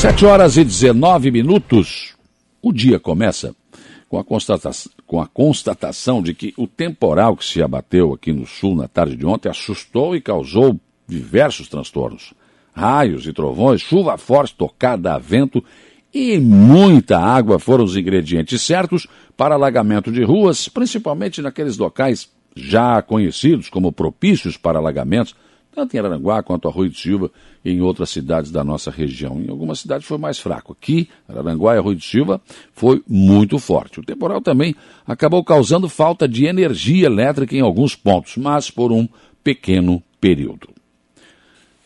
Sete horas e 19 minutos. O dia começa com a, com a constatação de que o temporal que se abateu aqui no sul na tarde de ontem assustou e causou diversos transtornos. Raios e trovões, chuva forte tocada a vento e muita água foram os ingredientes certos para alagamento de ruas, principalmente naqueles locais já conhecidos como propícios para alagamentos, tanto em Araranguá quanto Arroio de Silva e em outras cidades da nossa região. Em algumas cidades foi mais fraco. Aqui, Araranguá e Arroio de Silva, foi muito forte. O temporal também acabou causando falta de energia elétrica em alguns pontos, mas por um pequeno período.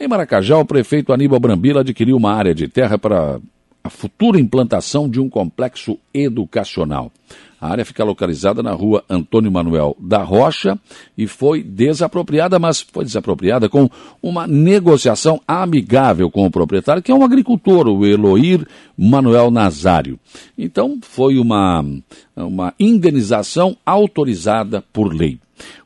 Em Maracajá, o prefeito Aníbal Brambila adquiriu uma área de terra para a futura implantação de um complexo educacional. A área fica localizada na rua Antônio Manuel da Rocha e foi desapropriada, mas foi desapropriada com uma negociação amigável com o proprietário, que é um agricultor, o Eloir Manuel Nazário. Então, foi uma, uma indenização autorizada por lei.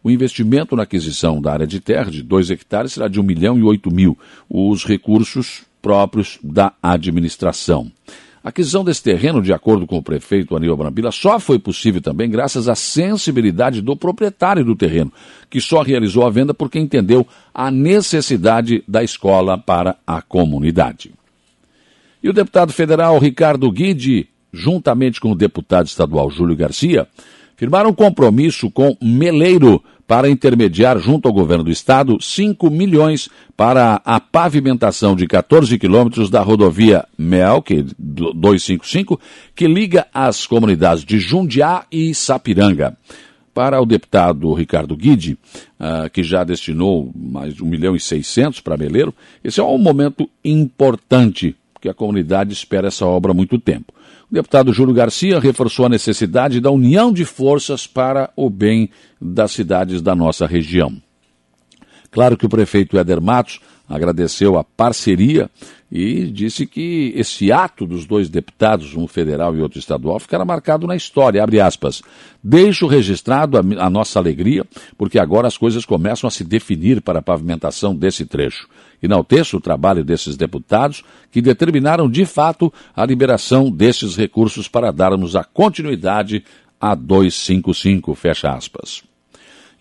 O investimento na aquisição da área de terra de 2 hectares será de 1 milhão e 8 mil. Os recursos próprios da administração. A aquisição desse terreno, de acordo com o prefeito Aníbal Brambila, só foi possível também graças à sensibilidade do proprietário do terreno, que só realizou a venda porque entendeu a necessidade da escola para a comunidade. E o deputado federal Ricardo Guide, juntamente com o deputado estadual Júlio Garcia, firmaram um compromisso com Meleiro para intermediar junto ao governo do estado 5 milhões para a pavimentação de 14 quilômetros da rodovia MEL, que 255, que liga as comunidades de Jundiá e Sapiranga. Para o deputado Ricardo Guide, uh, que já destinou mais de 1 milhão e 600 para Meleiro, esse é um momento importante, porque a comunidade espera essa obra há muito tempo. O deputado Júlio Garcia reforçou a necessidade da união de forças para o bem das cidades da nossa região. Claro que o prefeito Éder Matos agradeceu a parceria e disse que esse ato dos dois deputados, um federal e outro estadual, ficará marcado na história, abre aspas. Deixo registrado a, a, nossa alegria, porque agora as coisas começam a se definir para a pavimentação desse trecho. Enalteço o trabalho desses deputados que determinaram de fato a liberação desses recursos para darmos a continuidade a 255, fecha aspas.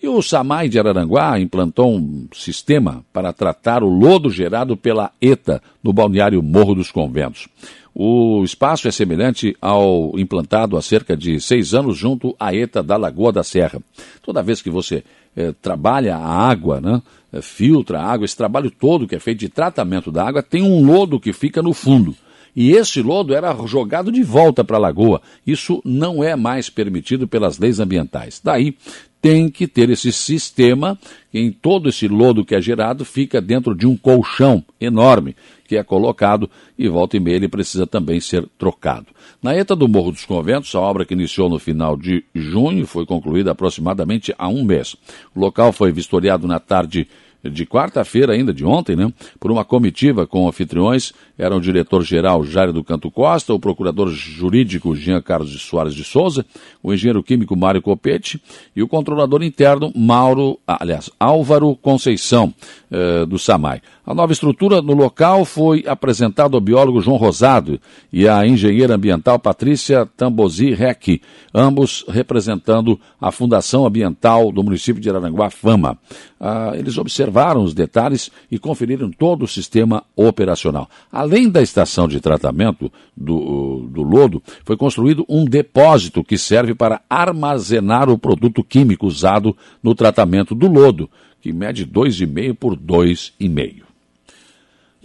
E o SAMAI de Araranguá implantou um sistema para tratar o lodo gerado pela ETA no balneário Morro dos Conventos. O espaço é semelhante ao implantado há cerca de seis anos junto à ETA da Lagoa da Serra. Toda vez que você eh, trabalha a água, né, eh, filtra a água, esse trabalho todo que é feito de tratamento da água, tem um lodo que fica no fundo. E esse lodo era jogado de volta para a lagoa. Isso não é mais permitido pelas leis ambientais. Daí tem que ter esse sistema em todo esse lodo que é gerado fica dentro de um colchão enorme que é colocado e volta e meia ele precisa também ser trocado. Na ETA do Morro dos Conventos, a obra que iniciou no final de junho foi concluída aproximadamente há um mês. O local foi vistoriado na tarde de quarta-feira ainda, de ontem, né, por uma comitiva com anfitriões, eram o diretor-geral Jair do Canto Costa, o procurador jurídico Jean Carlos de Soares de Souza, o engenheiro químico Mário Copete e o controlador interno Mauro, aliás, Álvaro Conceição, eh, do SAMAI. A nova estrutura no local foi apresentada ao biólogo João Rosado e à engenheira ambiental Patrícia Tambozi Rec, ambos representando a Fundação Ambiental do município de Araranguá, FAMA. Ah, eles observaram os detalhes e conferiram todo o sistema operacional. Além da estação de tratamento do, do lodo, foi construído um depósito que serve para armazenar o produto químico usado no tratamento do lodo, que mede 2,5 por 2,5.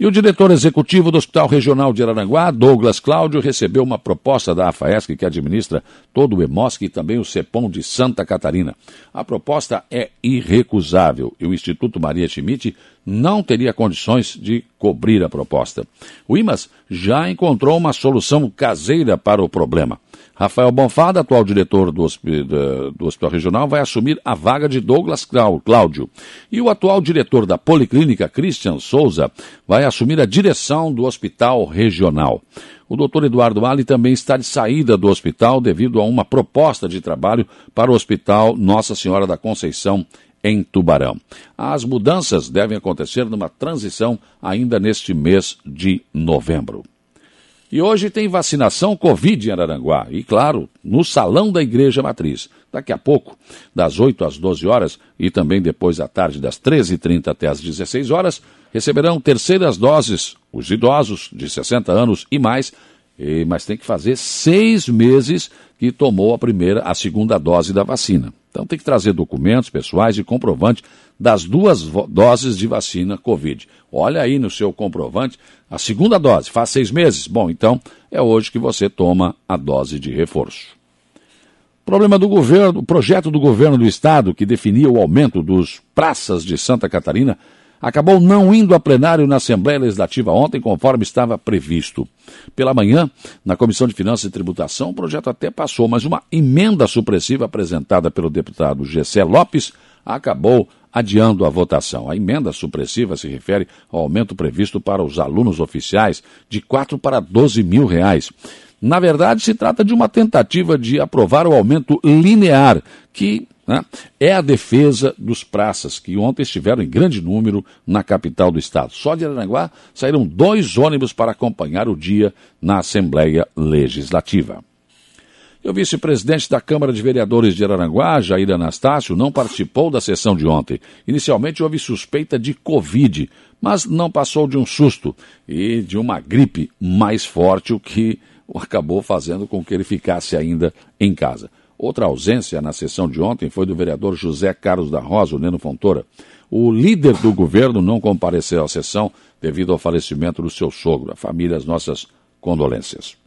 E o diretor executivo do Hospital Regional de Araranguá, Douglas Cláudio, recebeu uma proposta da AFAESC, que administra todo o EMOSC e também o CEPOM de Santa Catarina. A proposta é irrecusável e o Instituto Maria Schmidt não teria condições de cobrir a proposta. O IMAS já encontrou uma solução caseira para o problema. Rafael Bonfada, atual diretor do, do, Hospital Regional, vai assumir a vaga de Douglas Cláudio. E o atual diretor da Policlínica, Christian Souza, vai assumir a direção do Hospital Regional. O doutor Eduardo Ali também está de saída do hospital devido a uma proposta de trabalho para o Hospital Nossa Senhora da Conceição, em Tubarão. As mudanças devem acontecer numa transição ainda neste mês de novembro. E hoje tem vacinação Covid em Araranguá. E, claro, no Salão da Igreja Matriz. Daqui a pouco, das 8 às 12 horas e também depois à tarde, das 13h30 até às 16 horas, receberão terceiras doses os idosos de 60 anos e mais, mas tem que fazer seis meses que tomou a primeira, a segunda dose da vacina. Então tem que trazer documentos pessoais e comprovante das duas doses de vacina Covid. Olha aí no seu comprovante a segunda dose, faz seis meses. Bom, então é hoje que você toma a dose de reforço. Problema do governo, o projeto do governo do estado que definia o aumento dos praças de Santa Catarina acabou não indo a plenário na Assembleia Legislativa ontem, conforme estava previsto. Pela manhã, na Comissão de Finanças e Tributação, o projeto até passou, mas uma emenda supressiva apresentada pelo deputado Gessé Lopes acabou adiando a votação. A emenda supressiva se refere ao aumento previsto para os alunos oficiais de 4 para 12 mil reais. Na verdade, se trata de uma tentativa de aprovar o aumento linear, que né, é a defesa dos praças, que ontem estiveram em grande número na capital do estado. Só de Aranguá saíram dois ônibus para acompanhar o dia na Assembleia Legislativa. o vice-presidente da Câmara de Vereadores de Araranguá, Jair Anastácio, não participou da sessão de ontem. Inicialmente houve suspeita de Covid, mas não passou de um susto e de uma gripe mais forte, o que acabou fazendo com que ele ficasse ainda em casa. Outra ausência na sessão de ontem foi do vereador José Carlos da Rosa, o Neno Fontoura. O líder do governo não compareceu à sessão devido ao falecimento do seu sogro. A família, as nossas condolências.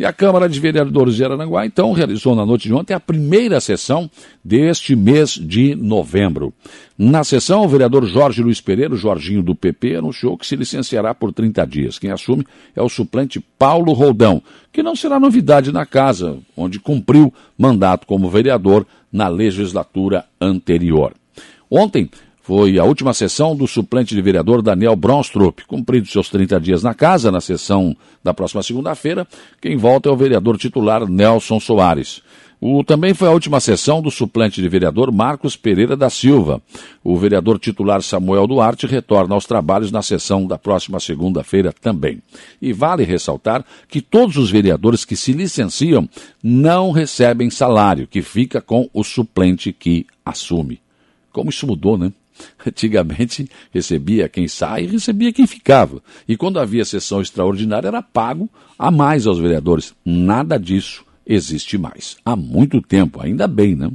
E a Câmara de Vereadores de Aranguá, então, realizou na noite de ontem a primeira sessão deste mês de novembro. Na sessão, o vereador Jorge Luiz Pereira, Jorginho do PP, anunciou que se licenciará por 30 dias. Quem assume é o suplente Paulo Roldão, que não será novidade na casa, onde cumpriu mandato como vereador na legislatura anterior. Ontem, foi a última sessão do suplente de vereador Daniel Bronstrup. Cumpridos seus 30 dias na casa, na sessão da próxima segunda-feira, quem volta é o vereador titular Nelson Soares. O, também foi a última sessão do suplente de vereador Marcos Pereira da Silva. O vereador titular Samuel Duarte retorna aos trabalhos na sessão da próxima segunda-feira também. E vale ressaltar que todos os vereadores que se licenciam não recebem salário, que fica com o suplente que assume. Como isso mudou, né? Antigamente recebia quem sai e recebia quem ficava. E quando havia sessão extraordinária era pago a mais aos vereadores. Nada disso existe mais. Há muito tempo, ainda bem, né?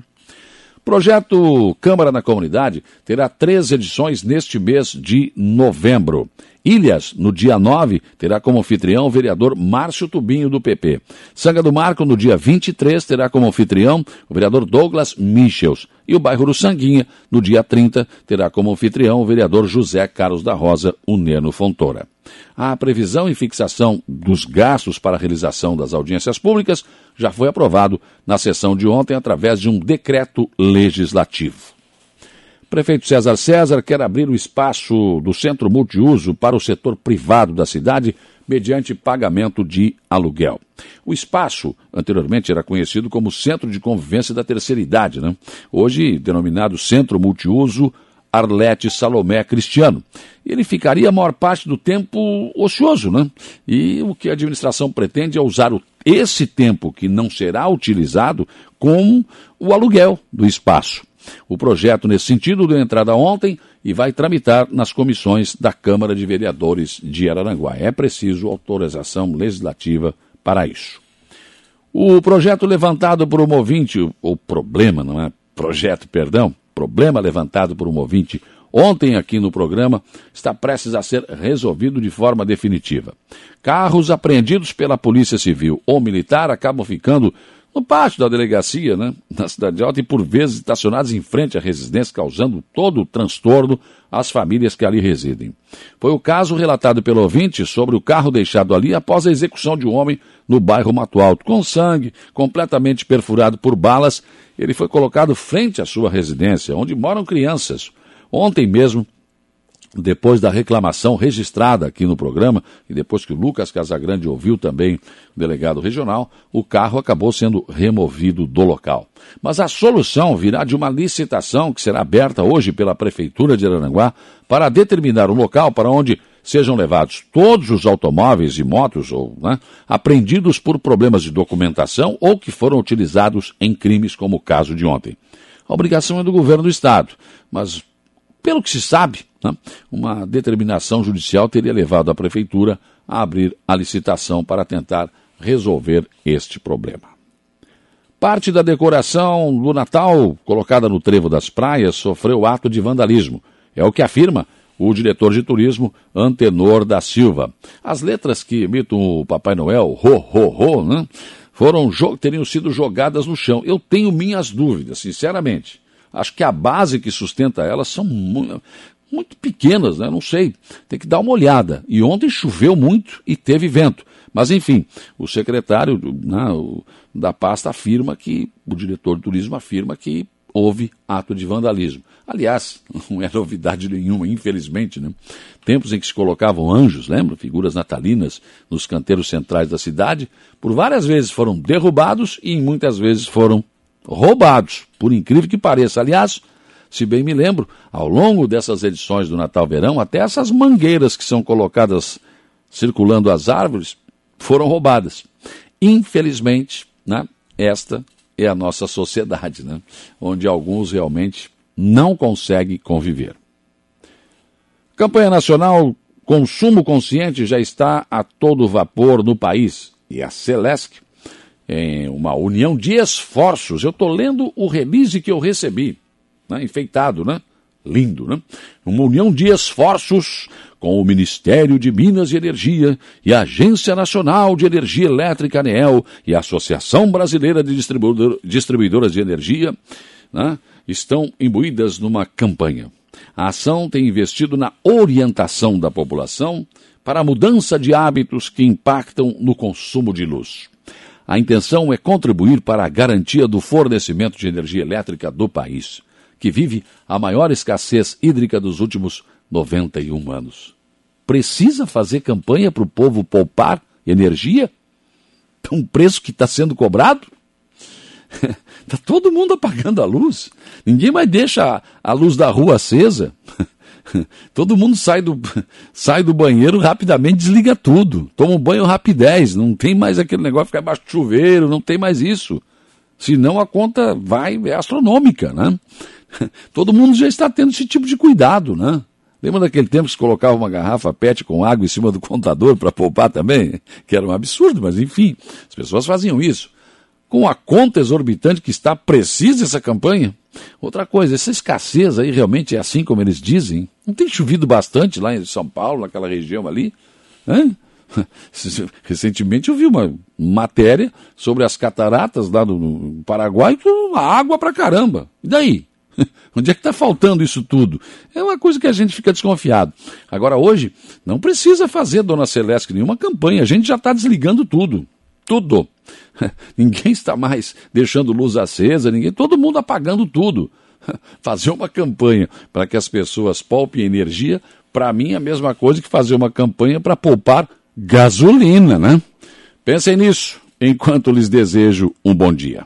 Projeto Câmara na Comunidade terá três edições neste mês de novembro. Ilhas, no dia 9, terá como anfitrião o vereador Márcio Tubinho, do PP. Sanga do Marco, no dia 23, terá como anfitrião o vereador Douglas Michels. E o bairro do Sanguinha, no dia 30, terá como anfitrião o vereador José Carlos da Rosa, Uneno Fontoura. A previsão e fixação dos gastos para a realização das audiências públicas já foi aprovado na sessão de ontem através de um decreto legislativo. Prefeito César César quer abrir o espaço do centro multiuso para o setor privado da cidade mediante pagamento de aluguel. O espaço, anteriormente, era conhecido como Centro de Convivência da Terceira Idade, né? hoje denominado Centro Multiuso Arlete Salomé Cristiano. Ele ficaria a maior parte do tempo ocioso, né? E o que a administração pretende é usar o, esse tempo que não será utilizado como o aluguel do espaço. O projeto, nesse sentido, deu entrada ontem e vai tramitar nas comissões da Câmara de Vereadores de Araranguá. É preciso autorização legislativa para isso. O projeto levantado por um ouvinte, ou problema, não é? Projeto, perdão, problema levantado por um ouvinte ontem aqui no programa está prestes a ser resolvido de forma definitiva. Carros apreendidos pela Polícia Civil ou Militar acabam ficando no pátio da delegacia, né, na Cidade Alta, e por vezes estacionados em frente à residência, causando todo o transtorno às famílias que ali residem. Foi o caso relatado pelo ouvinte sobre o carro deixado ali após a execução de um homem no bairro Mato Alto, com sangue, completamente perfurado por balas. Ele foi colocado frente à sua residência, onde moram crianças. Ontem mesmo, depois da reclamação registrada aqui no programa, e depois que o Lucas Casagrande ouviu também o delegado regional, o carro acabou sendo removido do local. Mas a solução virá de uma licitação que será aberta hoje pela Prefeitura de Aranguá para determinar o local para onde sejam levados todos os automóveis e motos ou né, apreendidos por problemas de documentação ou que foram utilizados em crimes como o caso de ontem. A obrigação é do governo do Estado, mas pelo que se sabe, né, uma determinação judicial teria levado a prefeitura a abrir a licitação para tentar resolver este problema. Parte da decoração do Natal colocada no trevo das praias sofreu ato de vandalismo. É o que afirma o diretor de turismo Antenor da Silva. As letras que imitam o Papai Noel, ho, ho, ho, né, foram, teriam sido jogadas no chão. Eu tenho minhas dúvidas, sinceramente. Acho que a base que sustenta elas são muito, muito pequenas, né? Não sei. Tem que dar uma olhada. E ontem choveu muito e teve vento. Mas, enfim, o secretário né, da pasta afirma que, o diretor de turismo afirma que houve ato de vandalismo. Aliás, não é novidade nenhuma, infelizmente, né? Tempos em que se colocavam anjos, lembra? Figuras natalinas nos canteiros centrais da cidade, por várias vezes foram derrubados e muitas vezes foram roubados, por incrível que pareça. Aliás, se bem me lembro, ao longo dessas edições do Natal Verão, até essas mangueiras que são colocadas circulando as árvores foram roubadas. Infelizmente, né, esta é a nossa sociedade, né, onde alguns realmente não conseguem conviver. Campanha Nacional Consumo Consciente já está a todo vapor no país e a Celesc em uma união de esforços. Eu estou lendo o release que eu recebi, né, enfeitado, né? Lindo, né? Uma união de esforços com o Ministério de Minas e Energia e a Agência Nacional de Energia Elétrica ANEEL e a Associação Brasileira de Distribuidor, Distribuidoras de Energia né, estão imbuídas numa campanha. A ação tem investido na orientação da população para a mudança de hábitos que impactam no consumo de luz. A intenção é contribuir para a garantia do fornecimento de energia elétrica do país, que vive a maior escassez hídrica dos últimos 91 anos. Precisa fazer campanha para o povo poupar energia? Um preço que está sendo cobrado? Está todo mundo apagando a luz. Ninguém mais deixa a luz da rua acesa. Todo mundo sai do, sai do banheiro rapidamente, desliga tudo. Toma um banho rapidez. Não tem mais aquele negócio de ficar embaixo do chuveiro, não tem mais isso. Senão a conta vai, é astronômica, né? Todo mundo já está tendo esse tipo de cuidado, né? Lembra daquele tempo que se colocava uma garrafa PET com água em cima do contador para poupar também? Que era um absurdo, mas enfim, as pessoas faziam isso. Com a conta exorbitante que está, precisa essa campanha? Outra coisa, essa escassez aí realmente é assim como eles dizem? Não tem chovido bastante lá em São Paulo, naquela região ali? Hein? Recentemente eu vi uma matéria sobre as cataratas lá no Paraguai com água pra caramba. E daí? Onde é que está faltando isso tudo? É uma coisa que a gente fica desconfiado. Agora, hoje, não precisa fazer, dona Celeste, nenhuma campanha. A gente já está desligando tudo. Tudo. Ninguém está mais deixando luz acesa, ninguém, todo mundo apagando tudo. Fazer uma campanha para que as pessoas poupem energia, para mim é a mesma coisa que fazer uma campanha para poupar gasolina, né? Pensem nisso enquanto lhes desejo um bom dia.